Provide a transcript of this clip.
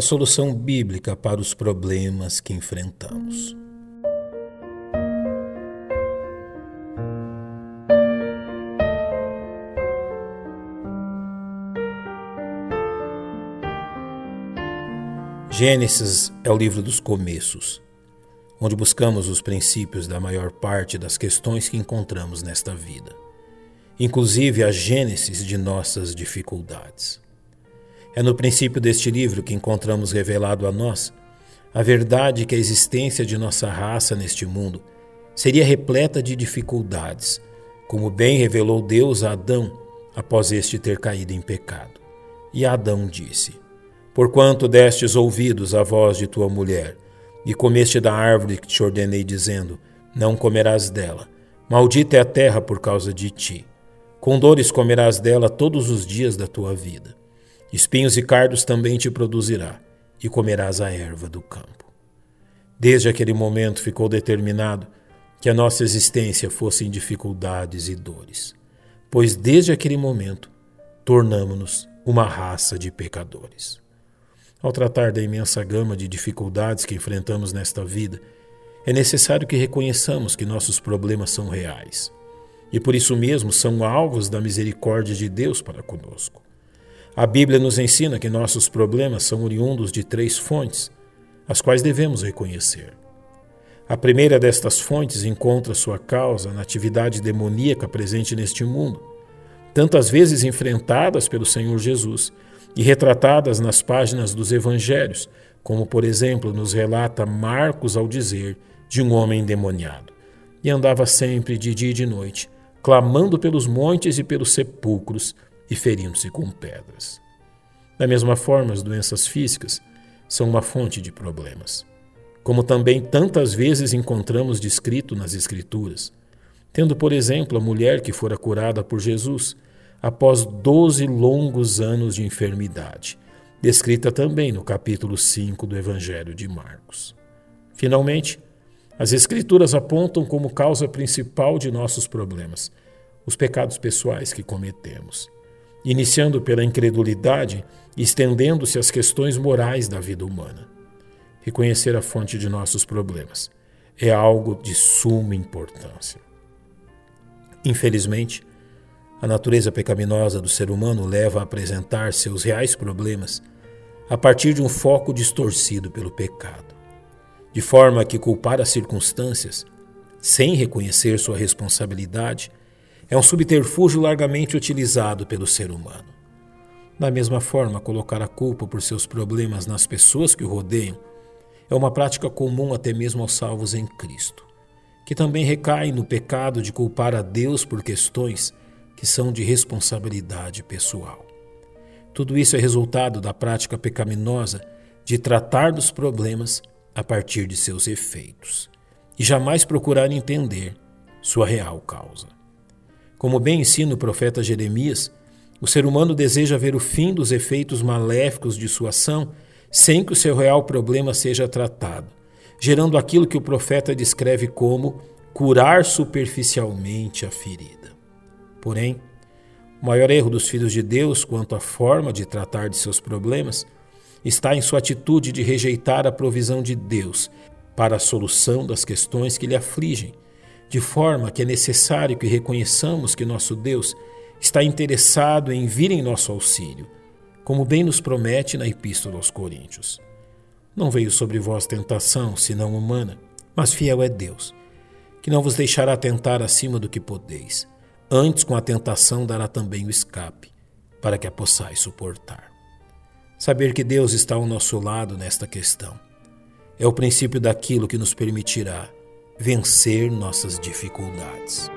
a solução bíblica para os problemas que enfrentamos. Gênesis é o livro dos começos, onde buscamos os princípios da maior parte das questões que encontramos nesta vida, inclusive a gênesis de nossas dificuldades. É no princípio deste livro que encontramos revelado a nós a verdade que a existência de nossa raça neste mundo seria repleta de dificuldades, como bem revelou Deus a Adão após este ter caído em pecado. E Adão disse: Porquanto destes ouvidos à voz de tua mulher, e comeste da árvore que te ordenei, dizendo: Não comerás dela. Maldita é a terra por causa de ti. Com dores comerás dela todos os dias da tua vida. Espinhos e cardos também te produzirá, e comerás a erva do campo. Desde aquele momento ficou determinado que a nossa existência fosse em dificuldades e dores, pois desde aquele momento tornamo-nos uma raça de pecadores. Ao tratar da imensa gama de dificuldades que enfrentamos nesta vida, é necessário que reconheçamos que nossos problemas são reais e por isso mesmo são alvos da misericórdia de Deus para conosco. A Bíblia nos ensina que nossos problemas são oriundos de três fontes, as quais devemos reconhecer. A primeira destas fontes encontra sua causa na atividade demoníaca presente neste mundo, tantas vezes enfrentadas pelo Senhor Jesus e retratadas nas páginas dos evangelhos, como por exemplo nos relata Marcos ao dizer de um homem endemoniado. E andava sempre de dia e de noite, clamando pelos montes e pelos sepulcros e ferindo-se com pedras. Da mesma forma, as doenças físicas são uma fonte de problemas, como também tantas vezes encontramos descrito nas Escrituras, tendo, por exemplo, a mulher que fora curada por Jesus após doze longos anos de enfermidade, descrita também no capítulo 5 do Evangelho de Marcos. Finalmente, as Escrituras apontam como causa principal de nossos problemas os pecados pessoais que cometemos, iniciando pela incredulidade estendendo-se às questões morais da vida humana. Reconhecer a fonte de nossos problemas é algo de suma importância. Infelizmente, a natureza pecaminosa do ser humano leva a apresentar seus reais problemas a partir de um foco distorcido pelo pecado, de forma que culpar as circunstâncias, sem reconhecer sua responsabilidade, é um subterfúgio largamente utilizado pelo ser humano. Da mesma forma, colocar a culpa por seus problemas nas pessoas que o rodeiam é uma prática comum até mesmo aos salvos em Cristo, que também recai no pecado de culpar a Deus por questões que são de responsabilidade pessoal. Tudo isso é resultado da prática pecaminosa de tratar dos problemas a partir de seus efeitos e jamais procurar entender sua real causa. Como bem ensina o profeta Jeremias, o ser humano deseja ver o fim dos efeitos maléficos de sua ação sem que o seu real problema seja tratado, gerando aquilo que o profeta descreve como curar superficialmente a ferida. Porém, o maior erro dos filhos de Deus quanto à forma de tratar de seus problemas está em sua atitude de rejeitar a provisão de Deus para a solução das questões que lhe afligem, de forma que é necessário que reconheçamos que nosso Deus está interessado em vir em nosso auxílio, como bem nos promete na Epístola aos Coríntios. Não veio sobre vós tentação, senão humana, mas fiel é Deus, que não vos deixará tentar acima do que podeis Antes, com a tentação, dará também o escape, para que a possais suportar. Saber que Deus está ao nosso lado nesta questão é o princípio daquilo que nos permitirá vencer nossas dificuldades.